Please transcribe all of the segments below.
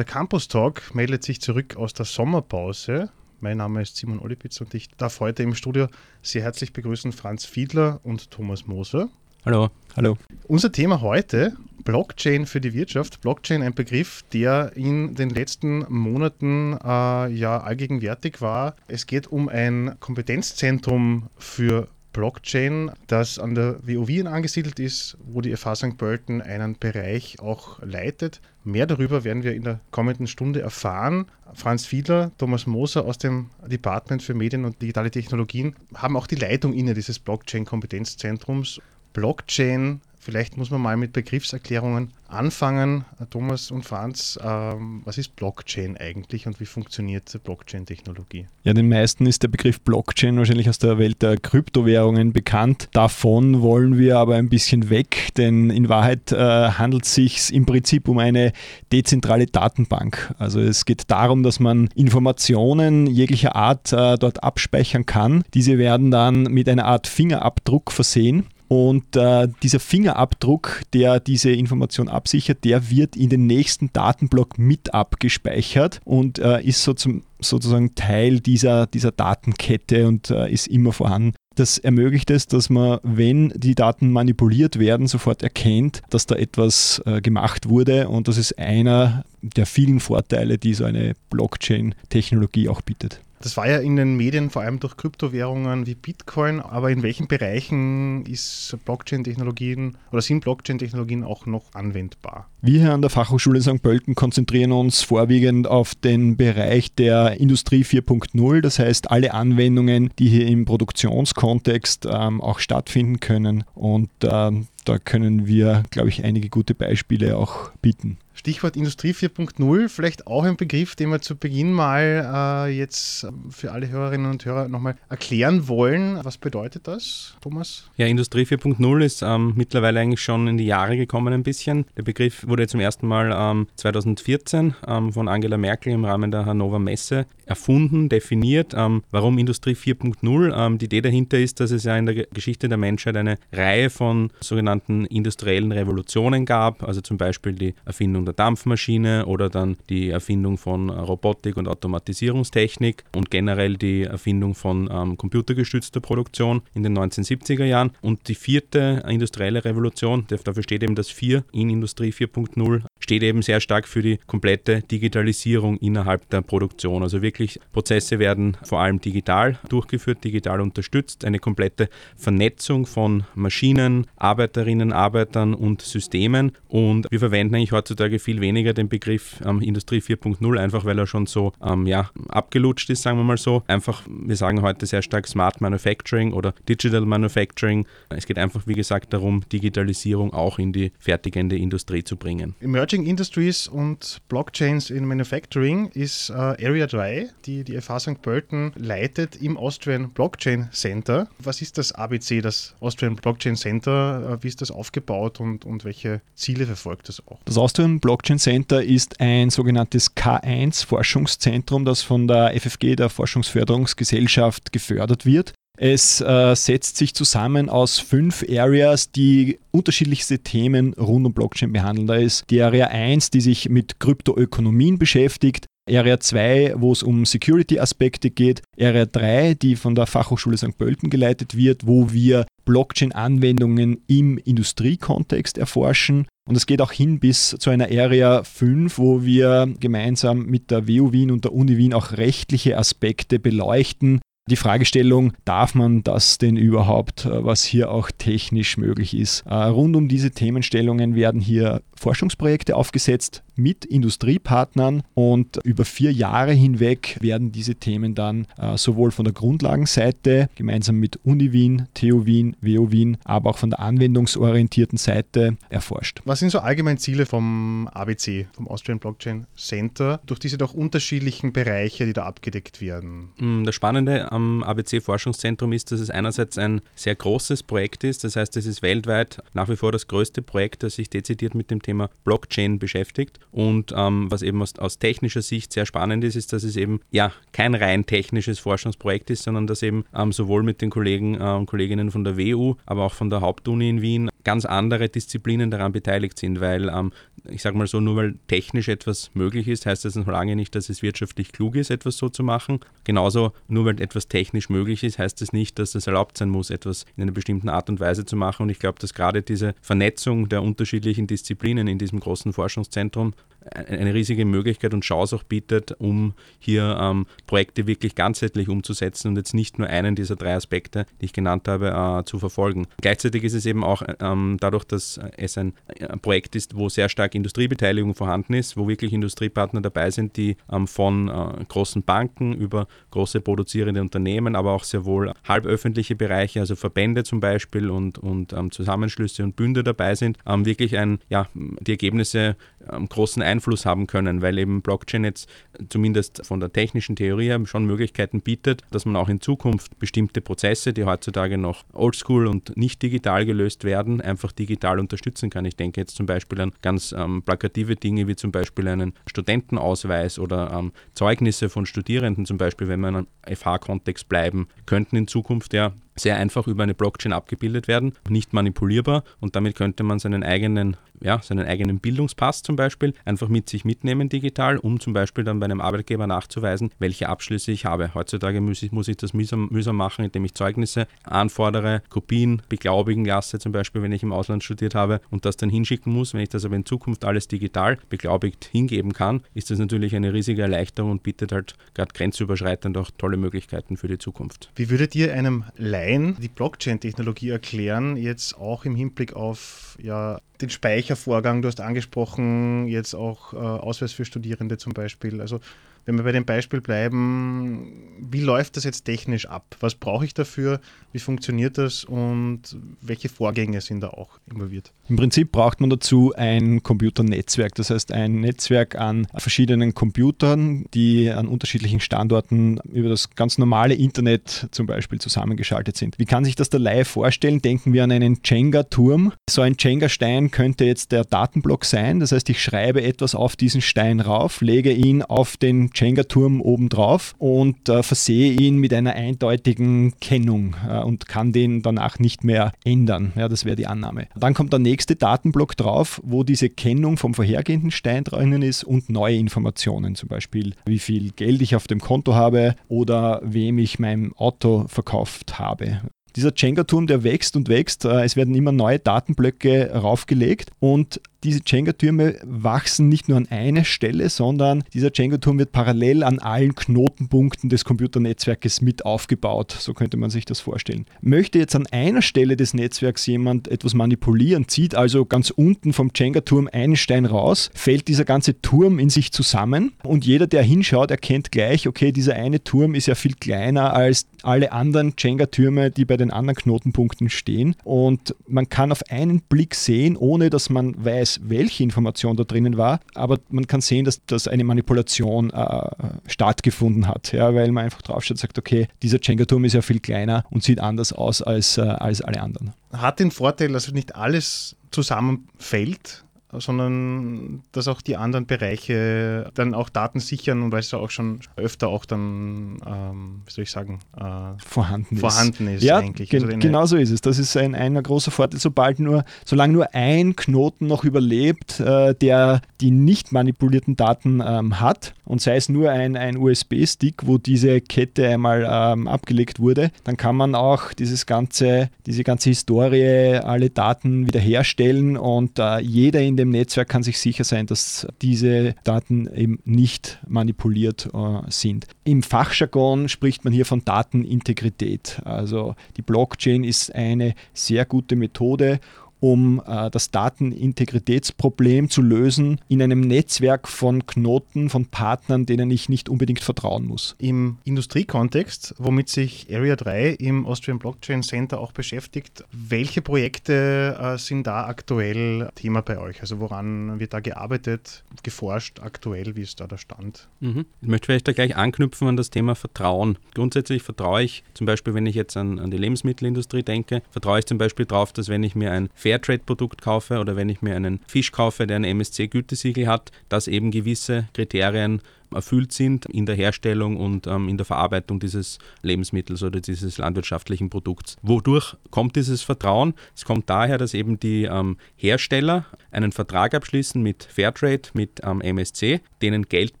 Der Campus Talk meldet sich zurück aus der Sommerpause. Mein Name ist Simon Olipitz und ich darf heute im Studio sehr herzlich begrüßen Franz Fiedler und Thomas Moser. Hallo. Hallo. Unser Thema heute, Blockchain für die Wirtschaft. Blockchain, ein Begriff, der in den letzten Monaten äh, ja allgegenwärtig war. Es geht um ein Kompetenzzentrum für Blockchain, das an der Wien angesiedelt ist, wo die FH St. Pölten einen Bereich auch leitet. Mehr darüber werden wir in der kommenden Stunde erfahren. Franz Fiedler, Thomas Moser aus dem Department für Medien und digitale Technologien haben auch die Leitung inne dieses Blockchain-Kompetenzzentrums. Blockchain Vielleicht muss man mal mit Begriffserklärungen anfangen. Thomas und Franz, ähm, was ist Blockchain eigentlich und wie funktioniert Blockchain-Technologie? Ja, den meisten ist der Begriff Blockchain wahrscheinlich aus der Welt der Kryptowährungen bekannt. Davon wollen wir aber ein bisschen weg, denn in Wahrheit äh, handelt es sich im Prinzip um eine dezentrale Datenbank. Also es geht darum, dass man Informationen jeglicher Art äh, dort abspeichern kann. Diese werden dann mit einer Art Fingerabdruck versehen. Und äh, dieser Fingerabdruck, der diese Information absichert, der wird in den nächsten Datenblock mit abgespeichert und äh, ist so zum, sozusagen Teil dieser, dieser Datenkette und äh, ist immer vorhanden. Das ermöglicht es, dass man, wenn die Daten manipuliert werden, sofort erkennt, dass da etwas äh, gemacht wurde. Und das ist einer der vielen Vorteile, die so eine Blockchain-Technologie auch bietet. Das war ja in den Medien vor allem durch Kryptowährungen wie Bitcoin, aber in welchen Bereichen ist Blockchain-Technologien oder sind Blockchain-Technologien auch noch anwendbar? Wir hier an der Fachhochschule St. Pölten konzentrieren uns vorwiegend auf den Bereich der Industrie 4.0, das heißt alle Anwendungen, die hier im Produktionskontext ähm, auch stattfinden können und ähm, da können wir, glaube ich, einige gute Beispiele auch bieten. Stichwort Industrie 4.0, vielleicht auch ein Begriff, den wir zu Beginn mal äh, jetzt für alle Hörerinnen und Hörer nochmal erklären wollen. Was bedeutet das, Thomas? Ja, Industrie 4.0 ist ähm, mittlerweile eigentlich schon in die Jahre gekommen ein bisschen. Der Begriff wurde zum ersten Mal ähm, 2014 ähm, von Angela Merkel im Rahmen der Hannover Messe erfunden, definiert. Ähm, warum Industrie 4.0? Ähm, die Idee dahinter ist, dass es ja in der Geschichte der Menschheit eine Reihe von sogenannten industriellen Revolutionen gab, also zum Beispiel die Erfindung der Dampfmaschine oder dann die Erfindung von Robotik und Automatisierungstechnik und generell die Erfindung von ähm, computergestützter Produktion in den 1970er Jahren. Und die vierte industrielle Revolution, dafür steht eben das 4 in Industrie 4.0, steht eben sehr stark für die komplette Digitalisierung innerhalb der Produktion. Also wirklich Prozesse werden vor allem digital durchgeführt, digital unterstützt, eine komplette Vernetzung von Maschinen, Arbeiterinnen, Arbeitern und Systemen. Und wir verwenden eigentlich heutzutage viel weniger den Begriff ähm, Industrie 4.0, einfach weil er schon so ähm, ja, abgelutscht ist, sagen wir mal so. Einfach, wir sagen heute sehr stark Smart Manufacturing oder Digital Manufacturing. Es geht einfach, wie gesagt, darum, Digitalisierung auch in die fertigende Industrie zu bringen. Emerging Industries und Blockchains in Manufacturing ist äh, Area 3, die die FH St. Pölten leitet im Austrian Blockchain Center. Was ist das ABC, das Austrian Blockchain Center? Äh, wie ist das aufgebaut und, und welche Ziele verfolgt das auch? Das Austrian Blockchain Center ist ein sogenanntes K1-Forschungszentrum, das von der FFG, der Forschungsförderungsgesellschaft, gefördert wird. Es äh, setzt sich zusammen aus fünf Areas, die unterschiedlichste Themen rund um Blockchain behandeln. Da ist die Area 1, die sich mit Kryptoökonomien beschäftigt. Area 2, wo es um Security-Aspekte geht. Area 3, die von der Fachhochschule St. Pölten geleitet wird, wo wir Blockchain-Anwendungen im Industriekontext erforschen. Und es geht auch hin bis zu einer Area 5, wo wir gemeinsam mit der WU Wien und der Uni Wien auch rechtliche Aspekte beleuchten, die Fragestellung, darf man das denn überhaupt, was hier auch technisch möglich ist? Äh, rund um diese Themenstellungen werden hier Forschungsprojekte aufgesetzt mit Industriepartnern und über vier Jahre hinweg werden diese Themen dann äh, sowohl von der Grundlagenseite gemeinsam mit Uni Wien, TU Wien, WU Wien, aber auch von der anwendungsorientierten Seite erforscht. Was sind so allgemein Ziele vom ABC, vom Austrian Blockchain Center, durch diese doch unterschiedlichen Bereiche, die da abgedeckt werden? Mm, das Spannende am ABC Forschungszentrum ist, dass es einerseits ein sehr großes Projekt ist, das heißt, es ist weltweit nach wie vor das größte Projekt, das sich dezidiert mit dem Thema Blockchain beschäftigt Und ähm, was eben aus, aus, technischer Sicht sehr spannend ist, ist, dass es eben ja kein rein technisches Forschungsprojekt ist, sondern dass eben ähm, sowohl mit den Kollegen äh, und Kolleginnen von der WU, aber auch von der Hauptuni in Wien ganz andere Disziplinen daran beteiligt sind, weil ähm, ich sage mal so, nur weil technisch etwas möglich ist, heißt das noch lange nicht, dass es wirtschaftlich klug ist, etwas so zu machen. Genauso, nur weil etwas technisch möglich ist, heißt das nicht, dass es erlaubt sein muss, etwas in einer bestimmten Art und Weise zu machen. Und ich glaube, dass gerade diese Vernetzung der unterschiedlichen Disziplinen in diesem großen Forschungszentrum eine riesige Möglichkeit und Chance auch bietet, um hier ähm, Projekte wirklich ganzheitlich umzusetzen und jetzt nicht nur einen dieser drei Aspekte, die ich genannt habe, äh, zu verfolgen. Gleichzeitig ist es eben auch ähm, dadurch, dass es ein, ein, Projekt ist, wo sehr stark Industriebeteiligung vorhanden ist, wo wirklich Industriepartner dabei sind, die ähm, von äh, großen Banken über große produzierende Unternehmen, aber auch sehr wohl halböffentliche Bereiche, also Verbände zum Beispiel und, und ähm, Zusammenschlüsse und Bünde dabei sind, ähm, wirklich ein, ja, die Ergebnisse ähm, großen Einfluss haben können, weil eben Blockchain jetzt zumindest von der technischen Theorie her schon Möglichkeiten bietet, dass man auch in Zukunft bestimmte Prozesse, die heutzutage noch oldschool und nicht digital gelöst werden, einfach digital unterstützen kann. Ich denke jetzt zum Beispiel an ganz ähm, plakative Dinge wie zum Beispiel einen Studentenausweis oder ähm, Zeugnisse von Studierenden zum Beispiel, wenn wir in einem FH-Kontext bleiben, könnten in Zukunft ja sehr einfach über eine Blockchain abgebildet werden, nicht manipulierbar und damit könnte man seinen eigenen, ja, seinen eigenen Bildungspass zum Beispiel einfach mit sich mitnehmen digital, um zum Beispiel dann bei einem Arbeitgeber nachzuweisen, welche Abschlüsse ich habe. Heutzutage muss ich, muss ich das mühsam, mühsam machen, indem ich Zeugnisse anfordere, Kopien beglaubigen lasse, zum Beispiel wenn ich im Ausland studiert habe und das dann hinschicken muss. Wenn ich das aber in Zukunft alles digital beglaubigt hingeben kann, ist das natürlich eine riesige Erleichterung und bietet halt gerade grenzüberschreitend auch tolle Möglichkeiten für die Zukunft. Wie würdet ihr einem Laien Laien die Blockchain-Technologie erklären, jetzt auch im Hinblick auf ja, den Speichervorgang, du hast angesprochen, jetzt auch äh, Ausweis für Studierende zum Beispiel. Also wenn wir bei dem Beispiel bleiben, wie läuft das jetzt technisch ab? Was brauche ich dafür? Wie funktioniert das und welche Vorgänge sind da auch involviert? Im Prinzip braucht man dazu ein Computernetzwerk, das heißt ein Netzwerk an verschiedenen Computern, die an unterschiedlichen Standorten über das ganz normale Internet zum Beispiel zusammengeschaltet sind. Wie kann sich das der Laie vorstellen? Denken wir an einen Jenga-Turm. So ein Jenga-Stein könnte jetzt der Datenblock sein. Das heißt, ich schreibe etwas auf diesen Stein rauf, lege ihn auf den Jenga-Turm obendrauf und äh, versehe ihn mit einer eindeutigen Kennung äh, und kann den danach nicht mehr ändern. Ja, das wäre die Annahme. Dann kommt der nächste Datenblock drauf, wo diese Kennung vom vorhergehenden Stein drinnen ist und neue Informationen, zum Beispiel wie viel Geld ich auf dem Konto habe oder wem ich mein Auto verkauft habe dieser Jenga-Turm, der wächst und wächst. Äh, es werden immer neue Datenblöcke raufgelegt und diese Jenga-Türme wachsen nicht nur an einer Stelle, sondern dieser Jenga-Turm wird parallel an allen Knotenpunkten des Computernetzwerkes mit aufgebaut. So könnte man sich das vorstellen. Möchte jetzt an einer Stelle des Netzwerks jemand etwas manipulieren, zieht also ganz unten vom Jenga-Turm einen Stein raus, fällt dieser ganze Turm in sich zusammen und jeder, der hinschaut, erkennt gleich, okay, dieser eine Turm ist ja viel kleiner als alle anderen Jenga-Türme, die bei den anderen Knotenpunkten stehen. Und man kann auf einen Blick sehen, ohne dass man weiß, weiß, welche Information da drinnen war, aber man kann sehen, dass, dass eine Manipulation äh, stattgefunden hat, ja, weil man einfach draufschaut und sagt, okay, dieser Jenga-Turm ist ja viel kleiner und sieht anders aus als, äh, als alle anderen. Hat den Vorteil, dass nicht alles zusammenfällt, sondern dass auch die anderen Bereiche dann auch Daten sichern und weil es ja auch schon öfter auch dann, ähm, wie soll ich sagen, äh, vorhanden ist. Vorhanden ist ja, eigentlich. Gen also genau so ist es. Das ist ein, ein großer Vorteil, sobald nur, solange nur ein Knoten noch überlebt, äh, der die nicht manipulierten Daten ähm, hat und sei es nur ein, ein USB-Stick, wo diese Kette einmal ähm, abgelegt wurde, dann kann man auch dieses ganze, diese ganze Historie, alle Daten wiederherstellen und äh, jeder in dem Netzwerk kann sich sicher sein, dass diese Daten eben nicht manipuliert äh, sind. Im Fachjargon spricht man hier von Datenintegrität. Also die Blockchain ist eine sehr gute Methode, um äh, das Datenintegritätsproblem zu lösen in einem Netzwerk von Knoten, von Partnern, denen ich nicht unbedingt vertrauen muss. Im Industriekontext, womit sich Area 3 im Austrian Blockchain Center auch beschäftigt, welche Projekte äh, sind da aktuell Thema bei euch? Also woran wird da gearbeitet, geforscht aktuell? Wie ist da der Stand? Mhm. Ich möchte vielleicht da gleich anknüpfen an das Thema Vertrauen. Grundsätzlich vertraue ich zum Beispiel, wenn ich jetzt an, an die Lebensmittelindustrie denke, vertraue ich zum Beispiel darauf, dass wenn ich mir ein Fairtrade-Produkt kaufe oder wenn ich mir einen Fisch kaufe, der ein MSC-Gütesiegel hat, dass eben gewisse Kriterien erfüllt sind in der Herstellung und ähm, in der Verarbeitung dieses Lebensmittels oder dieses landwirtschaftlichen Produkts. Wodurch kommt dieses Vertrauen? Es kommt daher, dass eben die ähm, Hersteller einen Vertrag abschließen mit Fairtrade, mit ähm, MSC, denen Geld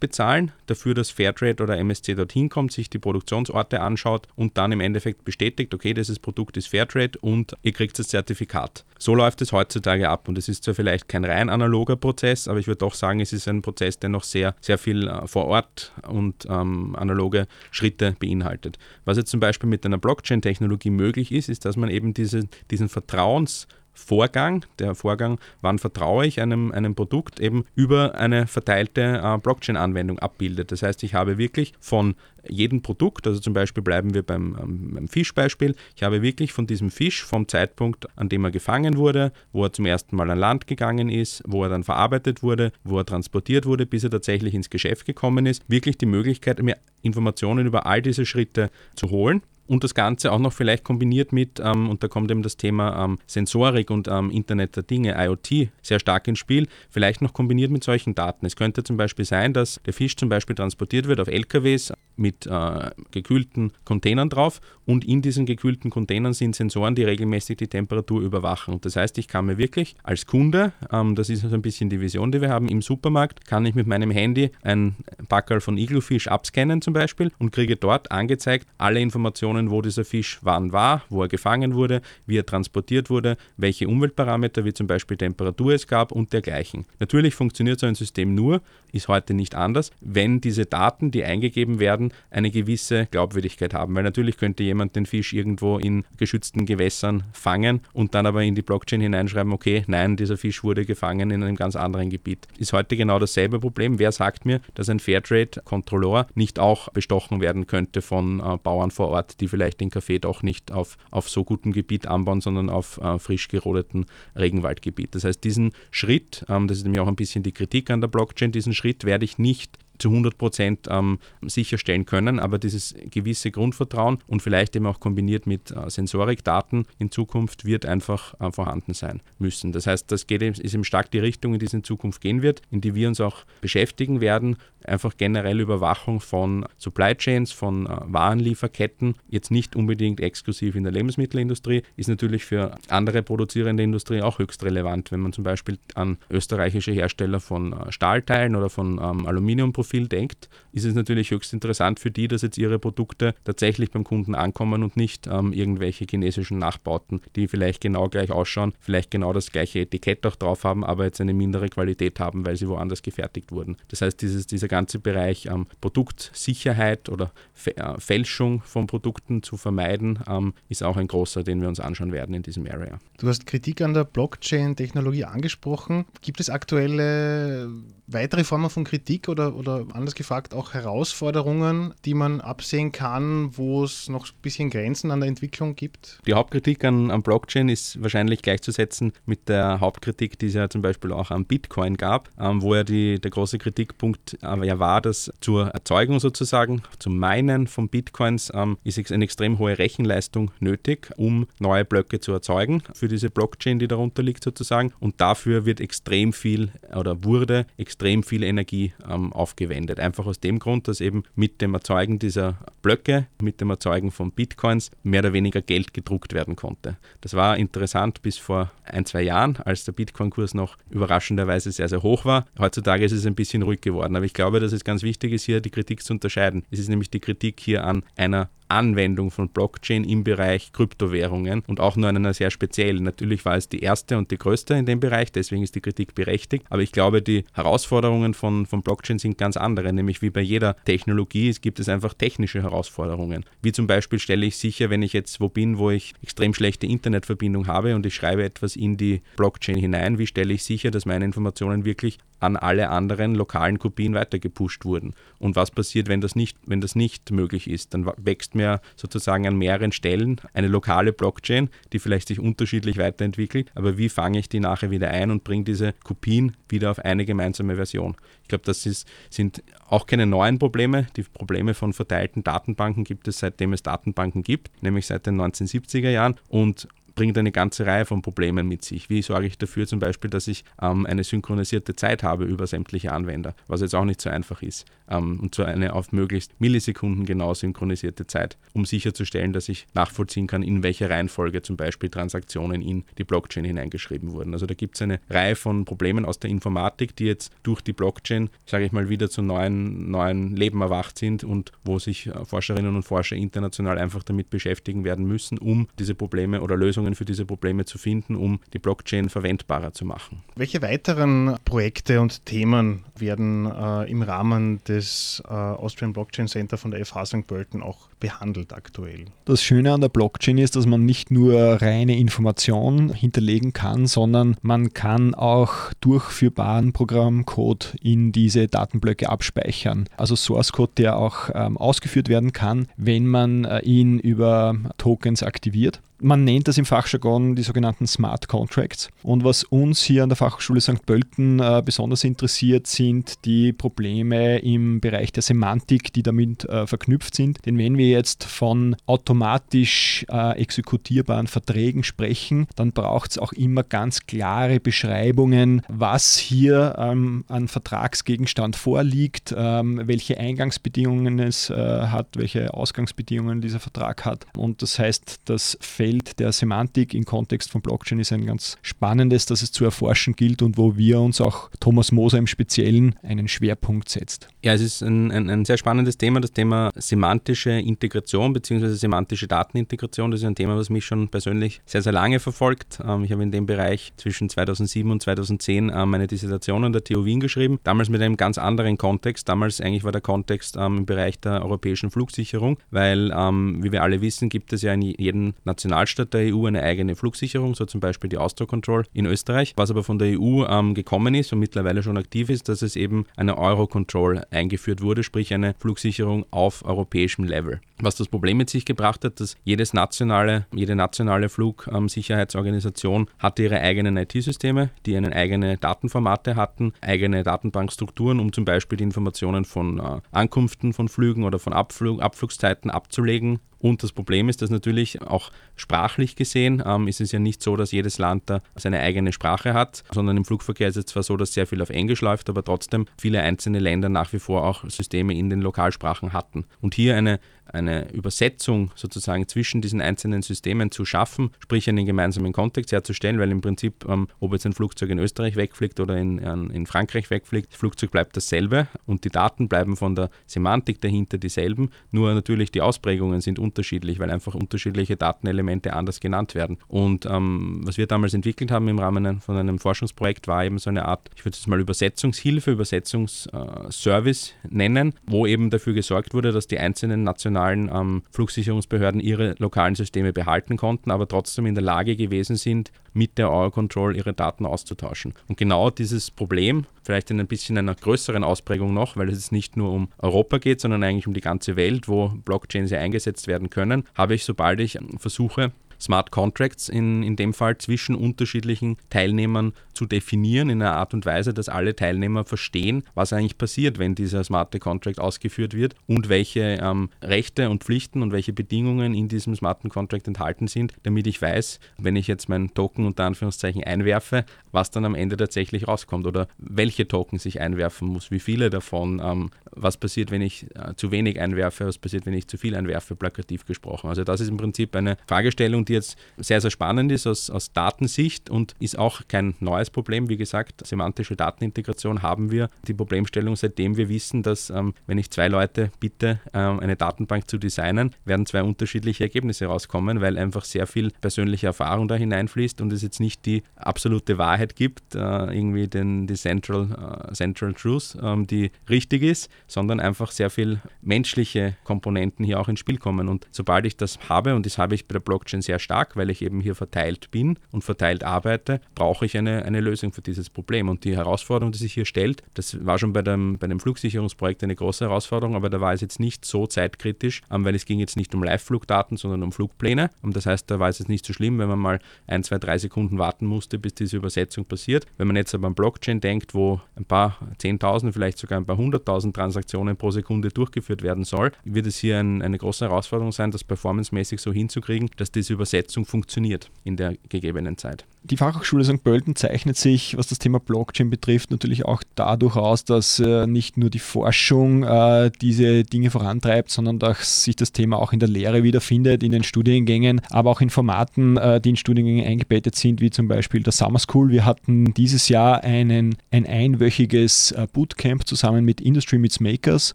bezahlen, dafür, dass Fairtrade oder MSC dorthin kommt, sich die Produktionsorte anschaut und dann im Endeffekt bestätigt, okay, dieses Produkt ist Fairtrade und ihr kriegt das Zertifikat. So läuft es heutzutage ab und es ist zwar vielleicht kein rein analoger Prozess, aber ich würde doch sagen, es ist ein Prozess, der noch sehr, sehr viel äh, vor Ort und ähm, analoge Schritte beinhaltet. Was jetzt zum Beispiel mit einer Blockchain-Technologie möglich ist, ist, dass man eben diese, diesen Vertrauens- Vorgang, der Vorgang, wann vertraue ich einem, einem Produkt, eben über eine verteilte äh, Blockchain-Anwendung abbildet. Das heißt, ich habe wirklich von jedem Produkt, also zum Beispiel bleiben wir beim, ähm, beim Fischbeispiel, ich habe wirklich von diesem Fisch vom Zeitpunkt, an dem er gefangen wurde, wo er zum ersten Mal an Land gegangen ist, wo er dann verarbeitet wurde, wo er transportiert wurde, bis er tatsächlich ins Geschäft gekommen ist, wirklich die Möglichkeit, mir Informationen über all diese Schritte zu holen und das Ganze auch noch vielleicht kombiniert mit, ähm, und da kommt eben das Thema ähm, Sensorik und ähm, Internet der Dinge, IoT, sehr stark ins Spiel, vielleicht noch kombiniert mit solchen Daten. Es könnte zum Beispiel sein, dass der Fisch zum Beispiel transportiert wird auf LKWs mit äh, gekühlten Containern drauf und in diesen gekühlten Containern sind Sensoren, die regelmäßig die Temperatur überwachen. Das heißt, ich kann mir wirklich als Kunde, ähm, das ist so ein bisschen die Vision, die wir haben im Supermarkt, kann ich mit meinem Handy ein Packerl von Iglofish abscannen zum Beispiel und kriege dort angezeigt alle Informationen wo dieser Fisch wann war, wo er gefangen wurde, wie er transportiert wurde, welche Umweltparameter wie zum Beispiel Temperatur es gab und dergleichen. Natürlich funktioniert so ein System nur, ist heute nicht anders, wenn diese Daten, die eingegeben werden, eine gewisse Glaubwürdigkeit haben. Weil natürlich könnte jemand den Fisch irgendwo in geschützten Gewässern fangen und dann aber in die Blockchain hineinschreiben, okay, nein, dieser Fisch wurde gefangen in einem ganz anderen Gebiet. Ist heute genau dasselbe Problem. Wer sagt mir, dass ein Fairtrade-Kontrolleur nicht auch bestochen werden könnte von äh, Bauern vor Ort, die vielleicht den Kaffee doch nicht auf, auf so gutem Gebiet anbauen, sondern auf äh, frisch gerodeten Regenwaldgebiet. Das heißt, diesen Schritt, ähm, das ist nämlich auch ein bisschen die Kritik an der Blockchain, diesen Schritt werde ich nicht zu 100 Prozent ähm, sicherstellen können, aber dieses gewisse Grundvertrauen und vielleicht eben auch kombiniert mit äh, Sensorikdaten in Zukunft wird einfach äh, vorhanden sein müssen. Das heißt, das geht, ist eben stark die Richtung, in die es in Zukunft gehen wird, in die wir uns auch beschäftigen werden. Einfach generell Überwachung von Supply Chains, von äh, Warenlieferketten, jetzt nicht unbedingt exklusiv in der Lebensmittelindustrie, ist natürlich für andere produzierende Industrie auch höchst relevant. Wenn man zum Beispiel an österreichische Hersteller von äh, Stahlteilen oder von ähm, Aluminiumprofilen viel denkt, ist es natürlich höchst interessant für die, dass jetzt ihre Produkte tatsächlich beim Kunden ankommen und nicht ähm, irgendwelche chinesischen Nachbauten, die vielleicht genau gleich ausschauen, vielleicht genau das gleiche Etikett auch drauf haben, aber jetzt eine mindere Qualität haben, weil sie woanders gefertigt wurden. Das heißt, dieses, dieser ganze Bereich ähm, Produktsicherheit oder äh, Fälschung von Produkten zu vermeiden, ähm, ist auch ein großer, den wir uns anschauen werden in diesem Area. Du hast Kritik an der Blockchain-Technologie angesprochen. Gibt es aktuelle weitere Formen von Kritik oder, oder anders gefragt auch Herausforderungen, die man absehen kann, wo es noch ein bisschen Grenzen an der Entwicklung gibt? Die Hauptkritik an, an Blockchain ist wahrscheinlich gleichzusetzen mit der Hauptkritik, die es ja zum Beispiel auch an Bitcoin gab, ähm, wo ja die, der große Kritikpunkt äh, ja war, dass zur Erzeugung sozusagen, zum Meinen von Bitcoins ähm, ist eine extrem hohe Rechenleistung nötig, um neue Blöcke zu erzeugen für diese Blockchain, die darunter liegt sozusagen. Und dafür wird extrem viel oder wurde extrem viel Energie ähm, aufgewendet. Einfach aus dem Grund, dass eben mit dem Erzeugen dieser Blöcke, mit dem Erzeugen von Bitcoins mehr oder weniger Geld gedruckt werden konnte. Das war interessant bis vor ein, zwei Jahren, als der Bitcoin-Kurs noch überraschenderweise sehr, sehr hoch war. Heutzutage ist es ein bisschen ruhig geworden. Aber ich glaube, dass es ganz wichtig ist, hier die Kritik zu unterscheiden. Es ist nämlich die Kritik hier an einer Anwendung von Blockchain im Bereich Kryptowährungen und auch nur an einer sehr speziellen. Natürlich war es die erste und die größte in dem Bereich, deswegen ist die Kritik berechtigt. Aber ich glaube, die Herausforderungen von, von Blockchain sind ganz andere, nämlich wie bei jeder Technologie gibt es einfach technische Herausforderungen. Wie zum Beispiel stelle ich sicher, wenn ich jetzt wo bin, wo ich extrem schlechte Internetverbindung habe und ich schreibe etwas in die Blockchain hinein, wie stelle ich sicher, dass meine Informationen wirklich an alle anderen lokalen Kopien weitergepusht wurden. Und was passiert, wenn das nicht, wenn das nicht möglich ist? Dann wächst mir sozusagen an mehreren Stellen eine lokale Blockchain, die vielleicht sich unterschiedlich weiterentwickelt. Aber wie fange ich die nachher wieder ein und bringe diese Kopien wieder auf eine gemeinsame Version? Ich glaube, das ist, sind auch keine neuen Probleme. Die Probleme von verteilten Datenbanken gibt es seitdem es Datenbanken gibt, nämlich seit den 1970er Jahren. Und bringt eine ganze Reihe von Problemen mit sich. Wie sorge ich dafür zum Beispiel, dass ich ähm, eine synchronisierte Zeit habe über sämtliche Anwender, was jetzt auch nicht so einfach ist. Ähm, und zwar eine auf möglichst Millisekunden genau synchronisierte Zeit, um sicherzustellen, dass ich nachvollziehen kann, in welcher Reihenfolge zum Beispiel Transaktionen in die Blockchain hineingeschrieben wurden. Also da gibt es eine Reihe von Problemen aus der Informatik, die jetzt durch die Blockchain, sage ich mal, wieder zu neuen, neuen Leben erwacht sind und wo sich äh, Forscherinnen und Forscher international einfach damit beschäftigen werden müssen, um diese Probleme oder Lösungen für diese Probleme zu finden, um die Blockchain verwendbarer zu machen. Welche weiteren Projekte und Themen werden äh, im Rahmen des äh, Austrian Blockchain Center von der FH St. Pölten auch behandelt aktuell? Das Schöne an der Blockchain ist, dass man nicht nur reine Information hinterlegen kann, sondern man kann auch durchführbaren Programmcode in diese Datenblöcke abspeichern. Also Source Code, der auch ähm, ausgeführt werden kann, wenn man äh, ihn über Tokens aktiviert. Man nennt das im Fachjargon die sogenannten Smart Contracts. Und was uns hier an der Fachhochschule St. Pölten äh, besonders interessiert, sind die Probleme im Bereich der Semantik, die damit äh, verknüpft sind. Denn wenn wir jetzt von automatisch äh, exekutierbaren Verträgen sprechen, dann braucht es auch immer ganz klare Beschreibungen, was hier ähm, an Vertragsgegenstand vorliegt, ähm, welche Eingangsbedingungen es äh, hat, welche Ausgangsbedingungen dieser Vertrag hat. Und das heißt, das Feld der Semantik im Kontext von Blockchain ist ein ganz spannendes, das es zu erforschen gilt und wo wir uns auch Thomas Moser im Speziellen einen Schwerpunkt setzt. Ja, es ist ein, ein, ein sehr spannendes Thema, das Thema semantische Integration bzw. semantische Datenintegration. Das ist ein Thema, was mich schon persönlich sehr, sehr lange verfolgt. Ähm, ich habe in dem Bereich zwischen 2007 und 2010 ähm, meine Dissertation an der TU Wien geschrieben, damals mit einem ganz anderen Kontext. Damals eigentlich war der Kontext ähm, im Bereich der europäischen Flugsicherung, weil, wie wir alle wissen, gibt es ja in jedem National Nationalstaat der EU eine eigene Flugsicherung, so zum Beispiel die Austro Control in Österreich. Was aber von der EU ähm, gekommen ist und mittlerweile schon aktiv ist, dass es eben eine Eurocontrol eingeführt wurde, sprich eine Flugsicherung auf europäischem Level. Was das Problem mit sich gebracht hat, dass jedes nationale, jede nationale Flugsicherheitsorganisation hatte ihre eigenen IT-Systeme, die eine eigene Datenformate hatten, eigene Datenbankstrukturen, um zum Beispiel die Informationen von äh, Ankunften von Flügen oder von Abflug, Abflugszeiten abzulegen und das Problem ist, dass natürlich auch sprachlich gesehen ähm, ist es ja nicht so, dass jedes Land da seine eigene Sprache hat, sondern im Flugverkehr ist es zwar so, dass sehr viel auf Englisch läuft, aber trotzdem viele einzelne Länder nach wie vor auch Systeme in den Lokalsprachen hatten. Und hier eine eine Übersetzung sozusagen zwischen diesen einzelnen Systemen zu schaffen, sprich einen gemeinsamen Kontext herzustellen, weil im Prinzip, ähm, ob jetzt ein Flugzeug in Österreich wegfliegt oder in, in Frankreich wegfliegt, das Flugzeug bleibt dasselbe und die Daten bleiben von der Semantik dahinter dieselben, nur natürlich die Ausprägungen sind unterschiedlich, weil einfach unterschiedliche Datenelemente anders genannt werden. Und ähm, was wir damals entwickelt haben im Rahmen von einem Forschungsprojekt war eben so eine Art, ich würde es mal Übersetzungshilfe, Übersetzungsservice nennen, wo eben dafür gesorgt wurde, dass die einzelnen nationalen nationalen ähm, Flugsicherungsbehörden ihre lokalen Systeme behalten konnten, aber trotzdem in der Lage gewesen sind, mit der Eurocontrol ihre Daten auszutauschen. Und genau dieses Problem, vielleicht in ein bisschen einer größeren Ausprägung noch, weil es nicht nur um Europa geht, sondern eigentlich um die ganze Welt, wo Blockchains ja eingesetzt werden können, habe ich, sobald ich versuche, Smart Contracts in, in dem Fall zwischen unterschiedlichen Teilnehmern zu definieren in einer Art und Weise, dass alle Teilnehmer verstehen, was eigentlich passiert, wenn dieser Smart Contract ausgeführt wird und welche ähm, Rechte und Pflichten und welche Bedingungen in diesem Smart Contract enthalten sind, damit ich weiß, wenn ich jetzt meinen Token unter Anführungszeichen einwerfe, was dann am Ende tatsächlich rauskommt oder welche Tokens ich einwerfen muss, wie viele davon, ähm, was passiert, wenn ich äh, zu wenig einwerfe, was passiert, wenn ich zu viel einwerfe, plakativ gesprochen. Also das ist im Prinzip eine Fragestellung, die jetzt sehr, sehr spannend ist aus, aus Datensicht und ist auch kein neues Problem. Wie gesagt, semantische Datenintegration haben wir die Problemstellung, seitdem wir wissen, dass ähm, wenn ich zwei Leute bitte, ähm, eine Datenbank zu designen, werden zwei unterschiedliche Ergebnisse rauskommen, weil einfach sehr viel persönliche Erfahrung da hineinfließt und es jetzt nicht die absolute Wahrheit gibt, äh, irgendwie den, die Central, äh, Central Truth, ähm, die richtig ist, sondern einfach sehr viel menschliche Komponenten hier auch ins Spiel kommen. Und sobald ich das habe, und das habe ich bei der Blockchain sehr stark, weil ich eben hier verteilt bin und verteilt arbeite, brauche ich eine, eine keine Lösung für dieses Problem. Und die Herausforderung, die sich hier stellt, das war schon bei dem, bei dem Flugsicherungsprojekt eine große Herausforderung, aber da war es jetzt nicht so zeitkritisch, ähm, weil es ging jetzt nicht um Live-Flugdaten, sondern um Flugpläne. Und das heißt, da war es jetzt nicht so schlimm, wenn man mal ein, zwei, drei Sekunden warten musste, bis diese Übersetzung passiert. Wenn man jetzt aber an Blockchain denkt, wo ein paar Zehntausend, vielleicht sogar ein paar hunderttausend Transaktionen pro Sekunde durchgeführt werden soll, wird es hier ein, eine große Herausforderung sein, das performancemäßig so hinzukriegen, dass diese Übersetzung funktioniert in der gegebenen Zeit. Die Fachhochschule St. Pölten zeichnet sich, was das Thema Blockchain betrifft, natürlich auch dadurch aus, dass äh, nicht nur die Forschung äh, diese Dinge vorantreibt, sondern dass sich das Thema auch in der Lehre wiederfindet, in den Studiengängen, aber auch in Formaten, äh, die in Studiengänge eingebettet sind, wie zum Beispiel der Summer School. Wir hatten dieses Jahr einen, ein einwöchiges äh, Bootcamp zusammen mit Industry Meets Makers,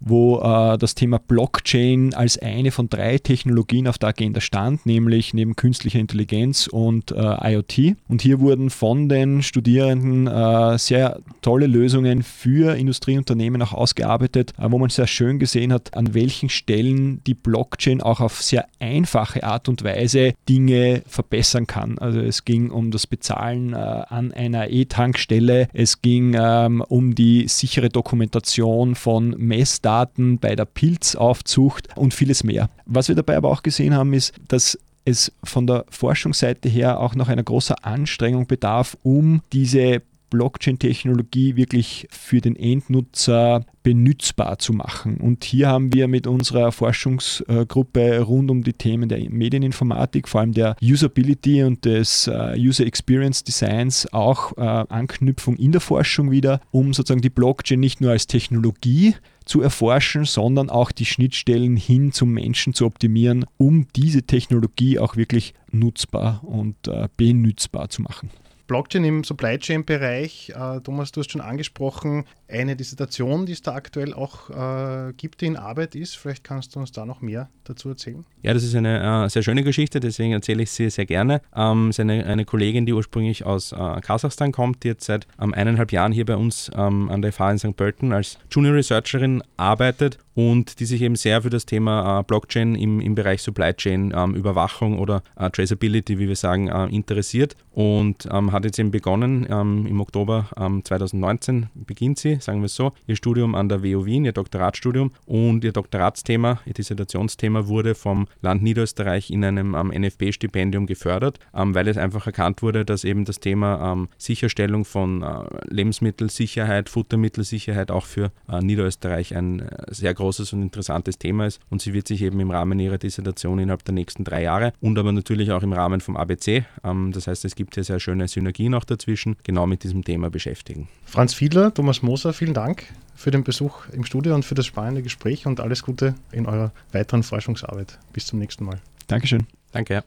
wo äh, das Thema Blockchain als eine von drei Technologien auf der Agenda stand, nämlich neben künstlicher Intelligenz und äh, IoT. Hier wurden von den Studierenden äh, sehr tolle Lösungen für Industrieunternehmen auch ausgearbeitet, äh, wo man sehr schön gesehen hat, an welchen Stellen die Blockchain auch auf sehr einfache Art und Weise Dinge verbessern kann. Also es ging um das Bezahlen äh, an einer E-Tankstelle, es ging ähm, um die sichere Dokumentation von Messdaten bei der Pilzaufzucht und vieles mehr. Was wir dabei aber auch gesehen haben, ist, dass es von der Forschungsseite her auch noch einer großen Anstrengung bedarf, um diese Blockchain-Technologie wirklich für den Endnutzer benutzbar zu machen. Und hier haben wir mit unserer Forschungsgruppe rund um die Themen der Medieninformatik, vor allem der Usability und des äh, User Experience Designs auch äh, Anknüpfung in der Forschung wieder, um sozusagen die Blockchain nicht nur als Technologie zu erforschen, sondern auch die Schnittstellen hin zum Menschen zu optimieren, um diese Technologie auch wirklich nutzbar und äh, benützbar zu machen. Blockchain im Supply Chain Bereich, äh, Thomas, du hast schon angesprochen, eine Dissertation, die es da aktuell auch äh, gibt, die in Arbeit ist. Vielleicht kannst du uns da noch mehr dazu erzählen. Ja, das ist eine äh, sehr schöne Geschichte, deswegen erzähle ich sie sehr gerne. Ähm, es ist eine, eine Kollegin, die ursprünglich aus äh, Kasachstan kommt, die jetzt seit ähm, eineinhalb Jahren hier bei uns ähm, an der FH in St. Pölten als Junior Researcherin arbeitet und die sich eben sehr für das Thema äh, Blockchain im, im Bereich Supply Chain ähm, Überwachung oder äh, Traceability, wie wir sagen, äh, interessiert und ähm, hat jetzt eben begonnen, ähm, im Oktober 2019 beginnt sie, sagen wir es so, ihr Studium an der WU Wien, ihr Doktoratstudium und ihr Doktoratsthema, ihr Dissertationsthema wurde vom Land Niederösterreich in einem NFP-Stipendium gefördert, weil es einfach erkannt wurde, dass eben das Thema Sicherstellung von äh, Lebensmittelsicherheit, Futtermittelsicherheit auch für äh, Niederösterreich ein äh, sehr großes und interessantes Thema ist und sie wird sich eben im Rahmen ihrer Dissertation innerhalb der nächsten drei Jahre und aber natürlich auch im Rahmen vom ABC, das heißt es gibt gibt hier sehr schöne Synergien auch dazwischen, genau mit diesem Thema beschäftigen. Franz Fiedler, Thomas Moser, vielen Dank für den Besuch im Studio und für das spannende Gespräch und alles Gute in eurer weiteren Forschungsarbeit. Bis zum nächsten Mal. Dankeschön. Danke.